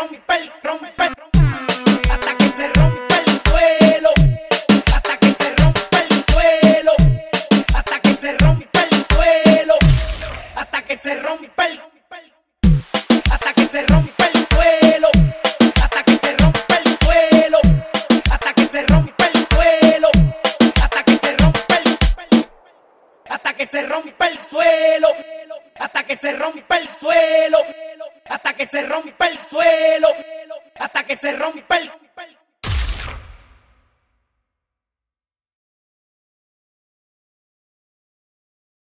rompe, hasta que se rompe el suelo, hasta que se rompe el suelo, hasta que se rompe el suelo, hasta que se rompe el, hasta que se el suelo, hasta que se rompe el suelo, hasta que se rompe el suelo, hasta que se rompe el, hasta que se rompe el suelo, hasta que se rompe el suelo, hasta que se rompe el suelo, hasta que se rompe el